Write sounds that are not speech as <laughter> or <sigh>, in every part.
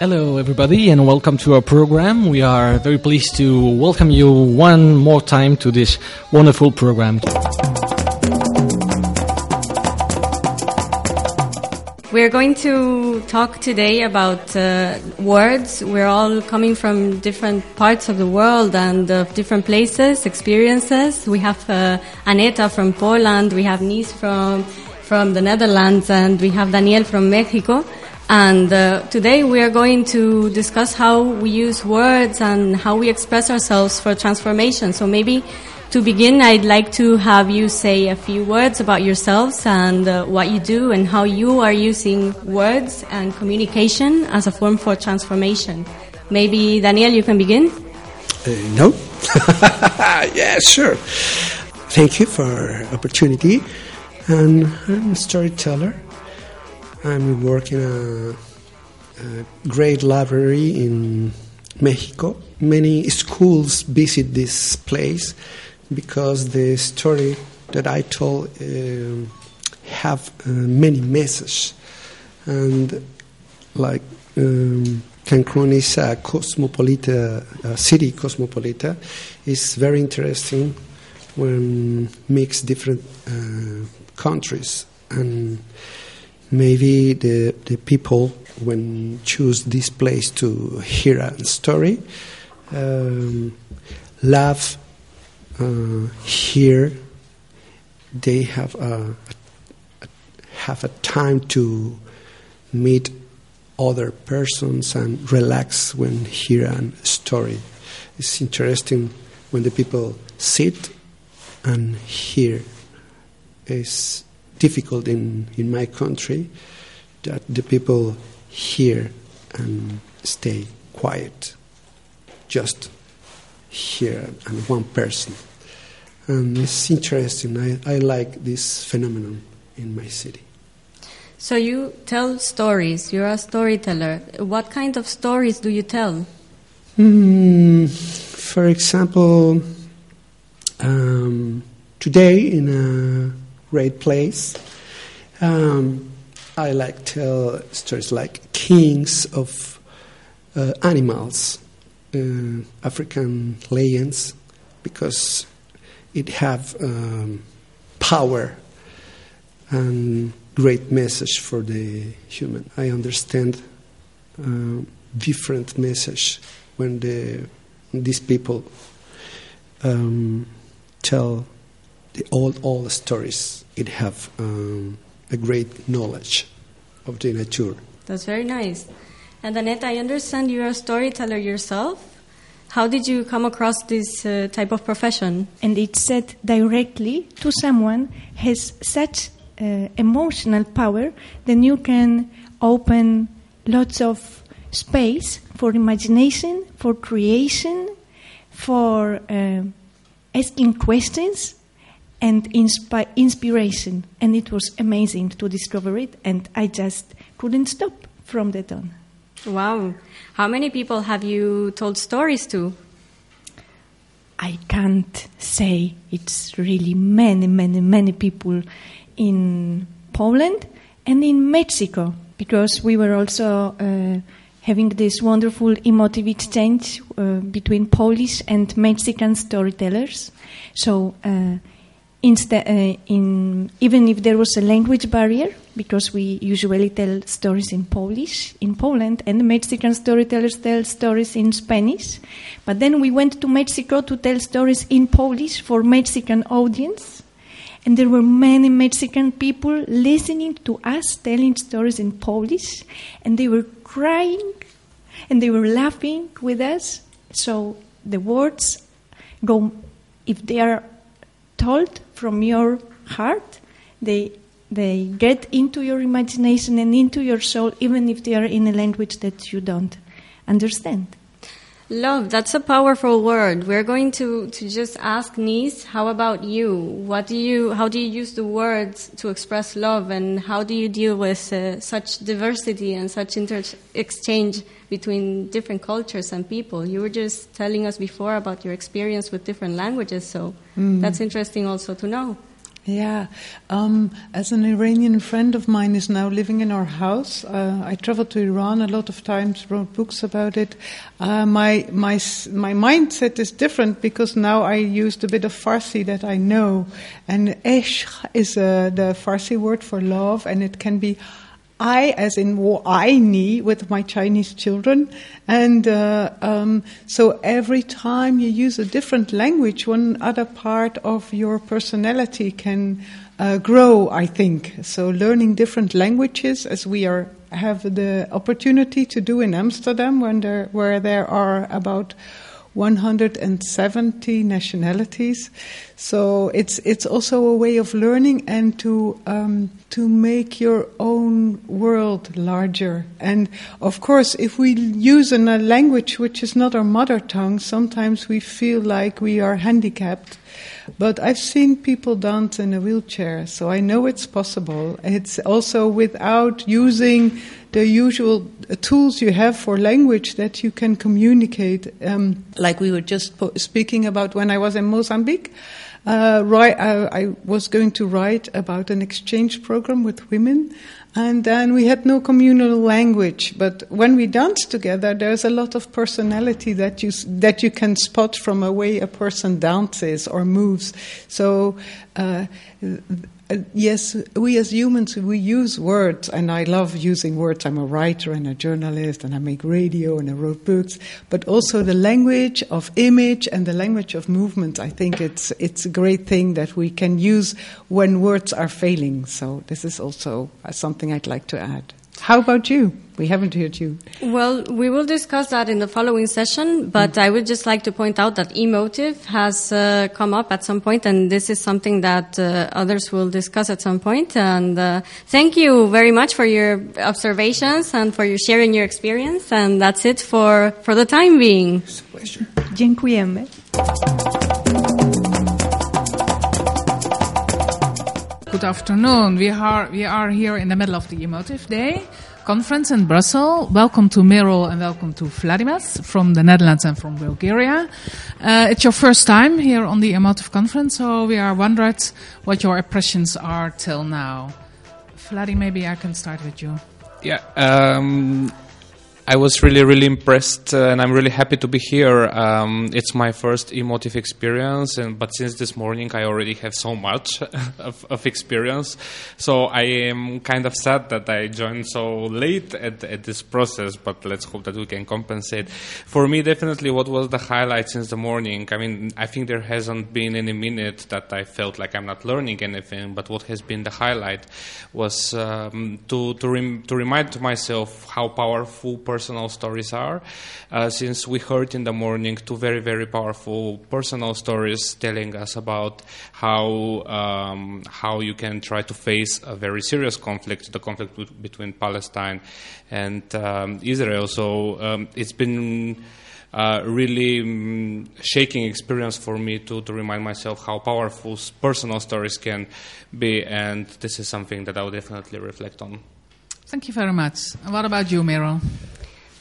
Hello, everybody, and welcome to our program. We are very pleased to welcome you one more time to this wonderful program. We're going to talk today about uh, words. We're all coming from different parts of the world and uh, different places, experiences. We have uh, Aneta from Poland, we have Nis from, from the Netherlands, and we have Daniel from Mexico. And uh, today we are going to discuss how we use words and how we express ourselves for transformation. So maybe to begin, I'd like to have you say a few words about yourselves and uh, what you do and how you are using words and communication as a form for transformation. Maybe Daniel, you can begin. Uh, no. <laughs> yeah, sure. Thank you for opportunity. And I'm a storyteller. I'm working a, a great library in Mexico. Many schools visit this place because the story that I told uh, have uh, many messages, and like um, Cancun is a cosmopolitan city, cosmopolitan, is very interesting when mix different uh, countries. And maybe the, the people when choose this place to hear a story um, love uh, here they have a, a, have a time to meet other persons and relax when hear a story. It's interesting when the people sit and hear. It's difficult in, in my country that the people hear and stay quiet, just hear and one person. And it's interesting. I, I like this phenomenon in my city. So you tell stories. You're a storyteller. What kind of stories do you tell? Mm, for example, um, today in a great place. Um, I like tell stories like kings of uh, animals, uh, African lions, because it have um, power and great message for the human. I understand uh, different message when the these people um, tell the old old stories. It have um, a great knowledge of the nature. That's very nice. And Annette, I understand you're a storyteller yourself. How did you come across this uh, type of profession? And it's said directly to someone has such uh, emotional power, then you can open lots of space for imagination, for creation, for uh, asking questions, and inspi- inspiration. And it was amazing to discover it, and I just couldn't stop from that on. Wow. How many people have you told stories to? I can't say it's really many, many, many people in Poland and in Mexico because we were also uh, having this wonderful emotive exchange uh, between Polish and Mexican storytellers. So, uh, uh, in, even if there was a language barrier, because we usually tell stories in Polish in Poland, and Mexican storytellers tell stories in Spanish. But then we went to Mexico to tell stories in Polish for Mexican audience, and there were many Mexican people listening to us telling stories in Polish, and they were crying, and they were laughing with us. So the words go, if they are told from your heart, they they get into your imagination and into your soul, even if they are in a language that you don't understand. Love, that's a powerful word. We're going to, to just ask Nis, how about you? What do you, how do you use the words to express love and how do you deal with uh, such diversity and such inter- exchange between different cultures and people? You were just telling us before about your experience with different languages, so Mm. that's interesting also to know. Yeah, um, as an Iranian friend of mine is now living in our house, uh, I traveled to Iran a lot of times, wrote books about it. Uh, my my my mindset is different because now I used a bit of Farsi that I know, and ishq is uh, the Farsi word for love, and it can be I, as in I need with my Chinese children. And uh, um, so every time you use a different language, one other part of your personality can uh, grow, I think. So learning different languages, as we are have the opportunity to do in Amsterdam, when there, where there are about 170 nationalities. So it's it's also a way of learning and to um, to make your own world larger. And of course, if we use a language which is not our mother tongue, sometimes we feel like we are handicapped. But I've seen people dance in a wheelchair, so I know it's possible. It's also without using the usual tools you have for language that you can communicate. Um, like we were just po- speaking about when I was in Mozambique. Uh, I, I, was going to write about an exchange program with women, and then we had no communal language. But when we dance together, there's a lot of personality that you that you can spot from a way a person dances or moves. So. Uh, uh, yes, we as humans, we use words, and I love using words. I'm a writer and a journalist, and I make radio and I wrote books. But also the language of image and the language of movement. I think it's it's a great thing that we can use when words are failing. So this is also something I'd like to add. How about you? We haven't heard you. Well, we will discuss that in the following session, but mm. I would just like to point out that emotive has uh, come up at some point, and this is something that uh, others will discuss at some point. And uh, thank you very much for your observations and for your sharing your experience. And that's it for, for the time being. Dziękujemy. Good afternoon. We are we are here in the middle of the Emotive Day conference in Brussels. Welcome to Miro and welcome to Vladimir from the Netherlands and from Bulgaria. Uh, it's your first time here on the Emotive conference, so we are wondered what your impressions are till now. Vladimir, maybe I can start with you. Yeah, um, I was really, really impressed, uh, and I'm really happy to be here. Um, it's my first emotive experience, and but since this morning, I already have so much <laughs> of, of, experience. So I am kind of sad that I joined so late at, at this process. But let's hope that we can compensate. For me, definitely, what was the highlight since the morning? I mean, I think there hasn't been any minute that I felt like I'm not learning anything. But what has been the highlight was um, to to, rem- to remind myself how powerful personal stories are. Uh, since we heard in the morning two very, very powerful personal stories telling us about how, um, how you can try to face a very serious conflict, the conflict between Palestine and um, Israel. So um, it's been uh, really um, shaking experience for me to, to remind myself how powerful personal stories can be, and this is something that I will definitely reflect on. Thank you very much. What about you, Miro?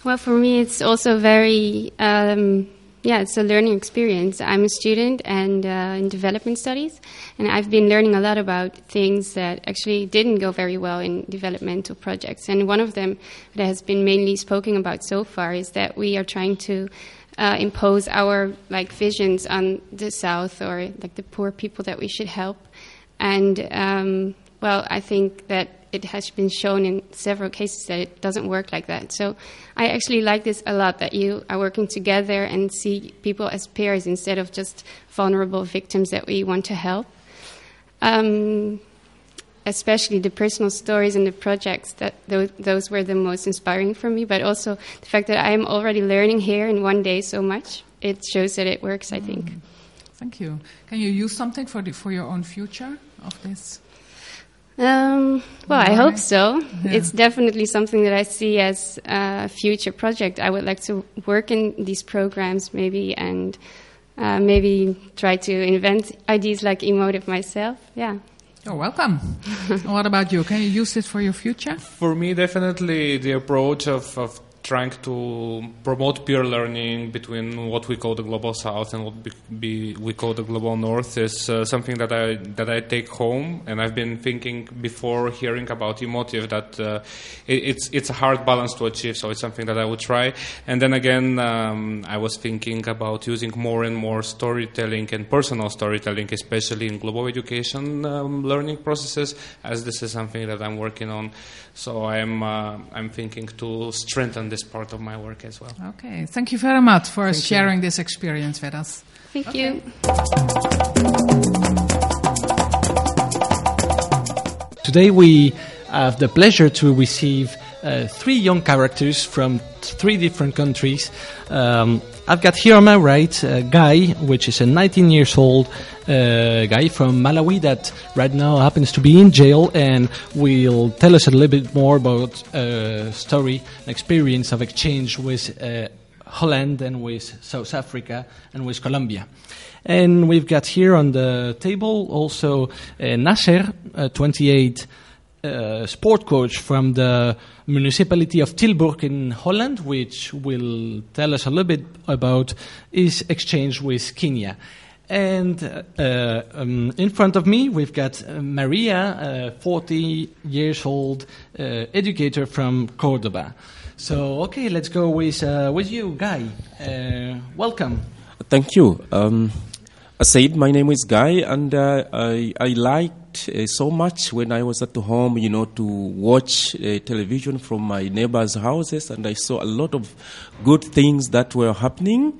Well, for me, it's also very, um, yeah, it's a learning experience. I'm a student and uh, in development studies, and I've been learning a lot about things that actually didn't go very well in developmental projects. And one of them that has been mainly spoken about so far is that we are trying to uh, impose our like visions on the South or like the poor people that we should help. And um, well, I think that it has been shown in several cases that it doesn't work like that. So I actually like this a lot that you are working together and see people as peers instead of just vulnerable victims that we want to help. Um, especially the personal stories and the projects that those, those were the most inspiring for me, but also the fact that I am already learning here in one day so much. It shows that it works, I think. Mm. Thank you. Can you use something for, the, for your own future of this? Um, well, I hope so. Yeah. It's definitely something that I see as a future project. I would like to work in these programs maybe and uh, maybe try to invent ideas like emotive myself. Yeah. You're welcome. <laughs> what about you? Can you use it for your future? For me, definitely the approach of, of trying to promote peer learning between what we call the global south and what be, be, we call the global north is uh, something that I that I take home, and I've been thinking before hearing about emotive that uh, it, it's it's a hard balance to achieve. So it's something that I would try, and then again um, I was thinking about using more and more storytelling and personal storytelling, especially in global education um, learning processes, as this is something that I'm working on. So I'm uh, I'm thinking to strengthen this part of my work as well. Okay, thank you very much for Thank sharing you. this experience with us. Thank you. Today we have the pleasure to receive uh, three young characters from three different countries. Um, I've got here on my right a guy, which is a 19 years old uh, guy from Malawi that right now happens to be in jail and will tell us a little bit more about uh, story and experience of exchange with uh, Holland and with South Africa and with Colombia. And we've got here on the table also uh, Nasser, uh, 28, uh, sport coach from the municipality of Tilburg in Holland, which will tell us a little bit about his exchange with Kenya. And uh, um, in front of me, we've got Maria, uh, 40 years old uh, educator from Cordoba. So, okay, let's go with, uh, with you, Guy. Welcome. Thank you. Um, I said my name is Guy, and I, I liked uh, so much when I was at home, you know, to watch uh, television from my neighbors' houses, and I saw a lot of good things that were happening.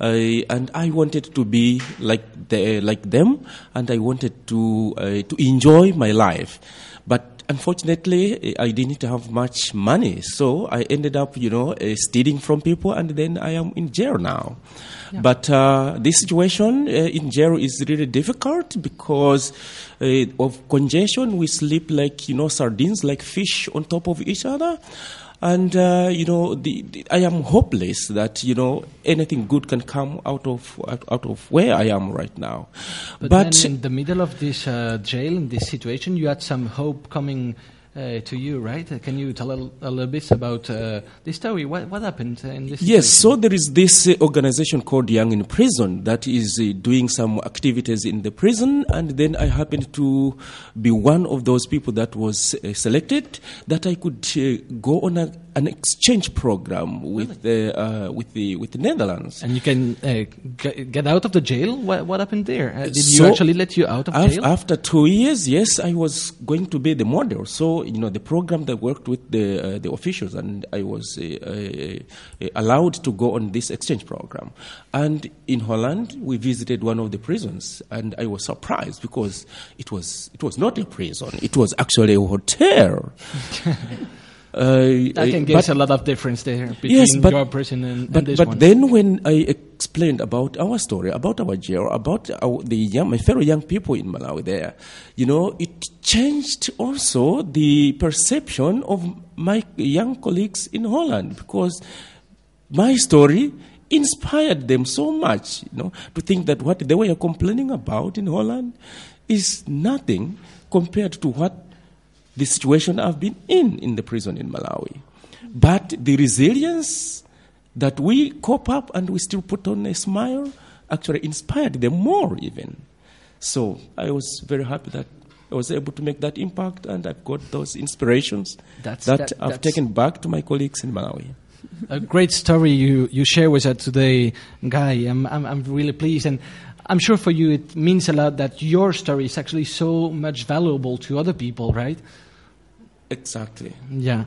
Uh, and I wanted to be like the, like them, and I wanted to uh, to enjoy my life. Unfortunately, I didn't have much money, so I ended up, you know, uh, stealing from people, and then I am in jail now. But uh, this situation uh, in jail is really difficult because uh, of congestion. We sleep like you know sardines, like fish on top of each other. And uh, you know, the, the, I am hopeless that you know anything good can come out of out, out of where I am right now. But, But, then in the middle of this uh, jail, in this situation, you had some hope coming uh, to you, right? Uh, can you tell a, a little bit about uh, this story? What, what happened in this Yes, so there is this uh, organization called Young in Prison that is uh, doing some activities in the prison, and then I happened to be one of those people that was uh, selected that I could uh, go on a, an exchange program with the uh, with the with the Netherlands. And you can uh, g- get out of the jail? What, what happened there? Uh, did you actually let you out of Af- jail? After two years, yes, I was going to be the model. So you know, the program that worked with the uh, the officials, and I was uh, uh, allowed to go on this exchange program. And in Holland, we visited one of the prisons, and I was surprised because it was it was not a prison; it was actually a hotel. <laughs> Uh, I can guess a lot of difference there between Yes, but- your person and, but, and this but one. then when I explained about our story, about our jail, about our, the young, my fellow young people in Malawi there, you know, it changed also the perception of my young colleagues in Holland because my story inspired them so much, you know, to think that what they were complaining about in Holland is nothing compared to what the situation I've been in in the prison in Malawi. But the resilience that we cope up and we still put on a smile actually inspired them more even. So I was very happy that I was able to make that impact and I've got those inspirations That's- that, that- I've taken back to my colleagues in Malawi. a great story you, you share with us today, Guy. I'm, I'm, I'm really pleased. And I'm sure for you it means a lot that your story is actually so much valuable to other people, right? Exactly. Yeah.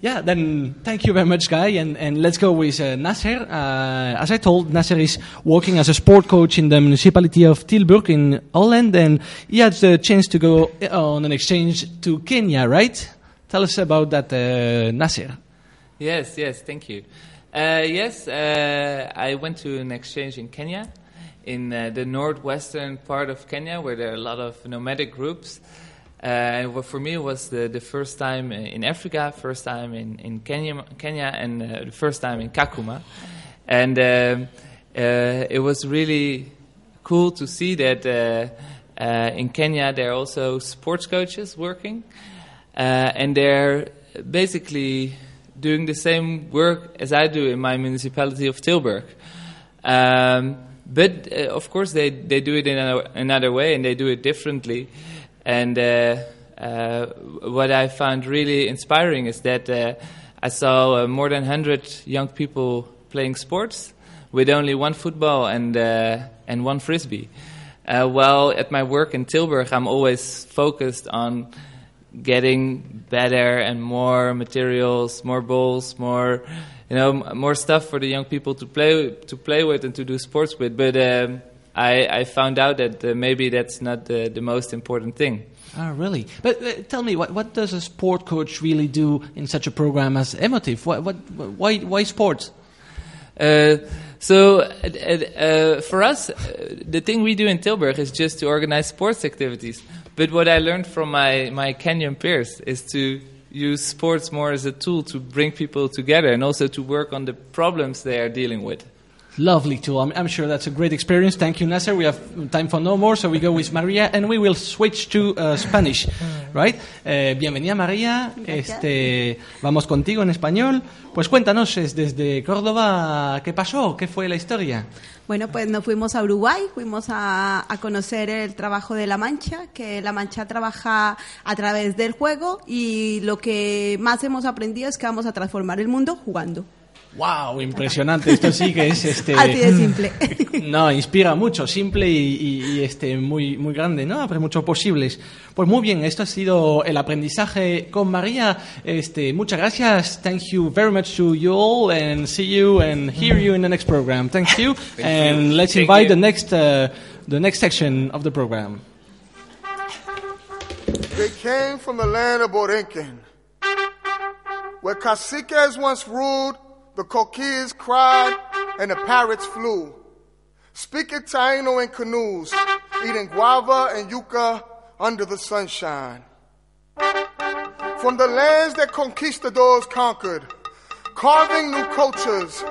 Yeah, then thank you very much, Guy. And, and let's go with uh, Nasser. Uh, as I told, Nasser is working as a sport coach in the municipality of Tilburg in Holland, and he had the chance to go on an exchange to Kenya, right? Tell us about that, uh, Nasser. Yes, yes, thank you. Uh, yes, uh, I went to an exchange in Kenya, in uh, the northwestern part of Kenya, where there are a lot of nomadic groups. Uh, and what for me it was the, the first time in Africa, first time in, in Kenya, Kenya, and uh, the first time in Kakuma. And um, uh, it was really cool to see that uh, uh, in Kenya there are also sports coaches working, and they're basically doing the same work as I do in my municipality of Tilburg. Um, but uh, of course, they, they do it in a, another way and they do it differently. And uh, uh, what I found really inspiring is that uh, I saw uh, more than 100 young people playing sports with only one football and, uh, and one frisbee. while at my work in Tilburg, I'm always focused on getting better and more materials, more balls, more you know, more stuff for the young people to play to play with and to do sports with. But um, I, I, found out that uh, maybe that's not the, the, most important thing. Oh, really? But uh, tell me, what, what does a sport coach really do in such a program as Emotive? What, what, why, why sports? Uh, so, uh, uh, for us, uh, the thing we do in Tilburg is just to organize sports activities. But what I learned from my, my Kenyan peers is to use sports more as a tool to bring people together and also to work on the problems they are dealing with. Lovely tool. I'm, I'm, sure that's a great experience. Thank you, Nasser. We have time for no more, so we go with Maria and we will switch to uh, Spanish, right? Eh, bienvenida, María. Este, vamos contigo en español. Pues cuéntanos desde Córdoba, ¿qué pasó? ¿Qué fue la historia? Bueno, pues nos fuimos a Uruguay, fuimos a, a, conocer el trabajo de La Mancha, que La Mancha trabaja a través del juego y lo que más hemos aprendido es que vamos a transformar el mundo jugando. ¡Wow! Impresionante. Esto sí que es este. <laughs> Así de simple. <laughs> No, inspira mucho, simple y, este muy muy grande, ¿no? Abre muchos posibles. Pues muy bien, esto ha sido el aprendizaje con María. Este, muchas gracias. Thank you very much to you all, and see you and hear you in the next program. Thank you, <laughs> and let's invite the next uh, the next section of the program. They came from the land of Borinquen, where caciques once ruled The coquíes cried and the parrots flew. Speaking Taino in canoes, eating guava and yuca under the sunshine. From the lands that conquistadors conquered, carving new cultures,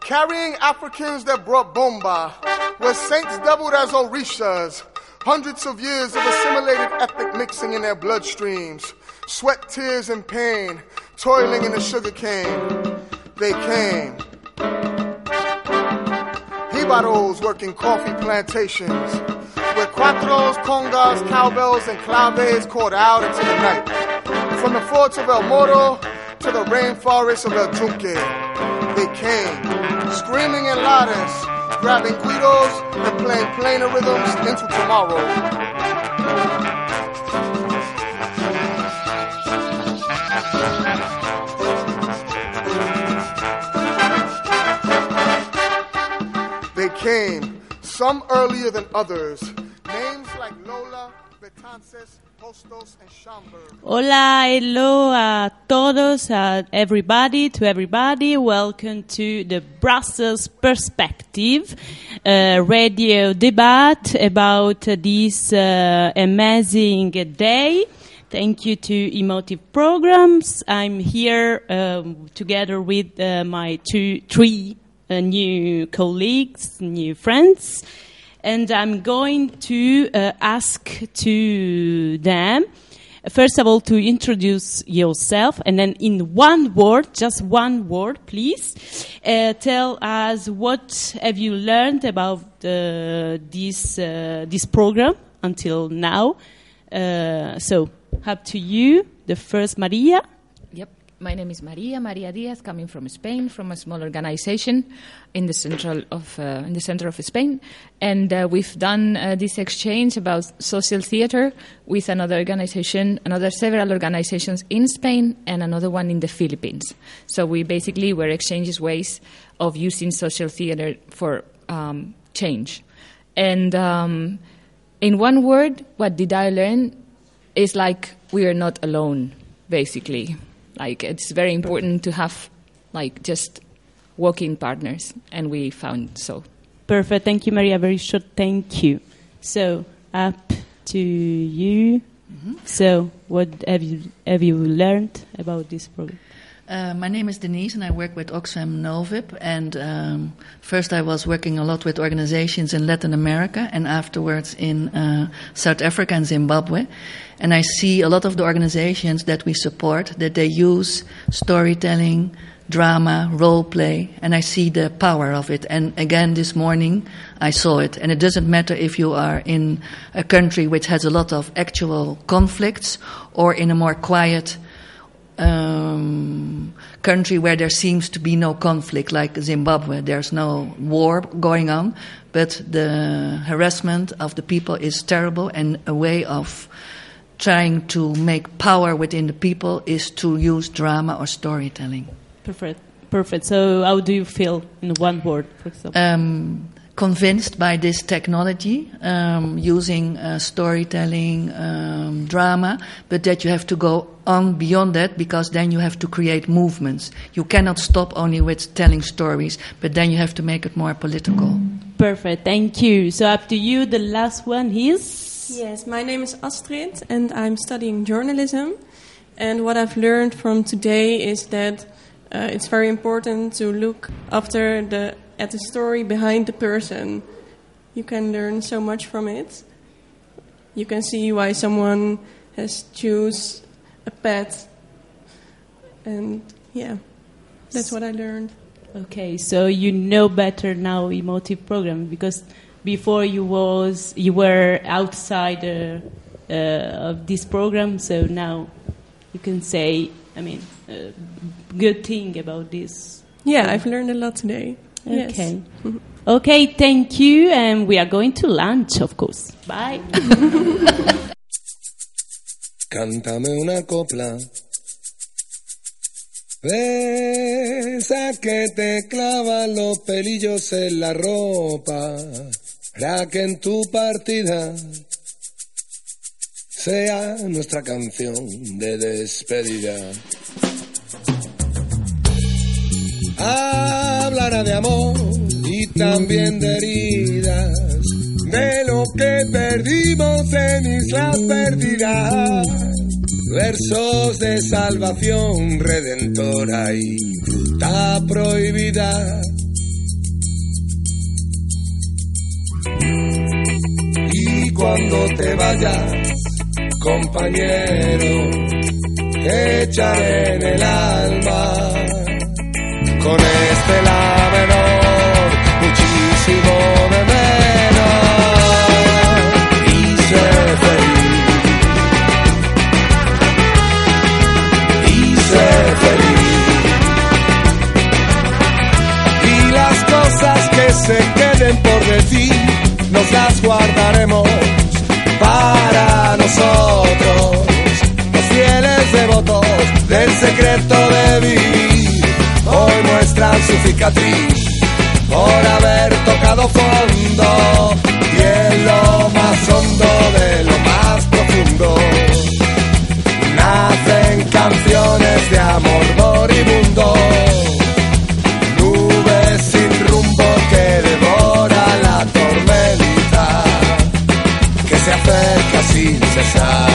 carrying Africans that brought bomba, where saints doubled as orishas, hundreds of years of assimilated ethnic mixing in their bloodstreams, sweat, tears, and pain, toiling in the sugar cane they came. Jibaros working coffee plantations, where cuatros, congas, cowbells, and claves called out into the night. From the forts of El Morro to the rainforests of El Yunque, they came, screaming in ladas, grabbing güiros and playing plena rhythms into tomorrow. Came, some earlier than others. Names like Lola, Betances, Hostos, and Schomburg. Hola, hello a todos, uh, everybody, to everybody. Welcome to the Brussels Perspective uh, radio debate about uh, this uh, amazing day. Thank you to Emotive Programs. I'm here um, together with uh, my two, three uh, new colleagues, new friends, and I'm going to uh, ask to them first of all to introduce yourself and then in one word just one word please uh, tell us what have you learned about uh, this uh, this program until now. Uh, so up to you the first maria my name is Maria Maria Diaz, coming from Spain, from a small organization in the central of uh, in the center of Spain, and uh, we've done uh, this exchange about social theater with another organization, another several organizations in Spain, and another one in the Philippines. So we basically were exchanging ways of using social theater for um, change, and um, in one word, what did I learn? Is like we are not alone, basically like it's very important to have like just working partners, and we found so. Perfect. Thank you, Maria. Very short. Thank you. So up to you. Mm-hmm. So what have you have you learned about this program? Uh, my name is Denise, and I work with Oxfam Novib. And um, first, I was working a lot with organizations in Latin America, and afterwards in uh, South Africa and Zimbabwe. And I see a lot of the organizations that we support that they use storytelling, drama, role play, and I see the power of it. And again, this morning, I saw it. And it doesn't matter if you are in a country which has a lot of actual conflicts or in a more quiet um, country where there seems to be no conflict, like Zimbabwe. There's no war going on, but the harassment of the people is terrible, and a way of trying to make power within the people is to use drama or storytelling. Perfect. Perfect. So, how do you feel in one word, for example? Um, convinced by this technology um, using uh, storytelling, um, drama, but that you have to go on beyond that because then you have to create movements. You cannot stop only with telling stories, but then you have to make it more political. Perfect. Thank you. So, up to you. The last one is. Yes, my name is Astrid, and I'm studying journalism. And what I've learned from today is that uh, it's very important to look after the at the story behind the person. You can learn so much from it. You can see why someone has choose a pet, and yeah, that's what I learned. Okay, so you know better now emotive program because before you was you were outside uh, uh, of this program, so now you can say, I mean, uh, good thing about this. Yeah, I've learned a lot today. Yes. Okay. Okay, thank you, and we are going to lunch, of course. Bye. <laughs> Cántame una copla. Esa que te clavan los pelillos en la ropa, para que en tu partida sea nuestra canción de despedida. Hablará de amor y también de heridas, de lo que perdimos en Islas Perdidas. Versos de salvación redentora y fruta prohibida. Y cuando te vayas, compañero, echaré en el alma con este la menor, muchísimo de menos por haber tocado fondo y en lo más hondo de lo más profundo. Nacen canciones de amor moribundo nubes sin rumbo que devora la tormenta que se acerca sin cesar.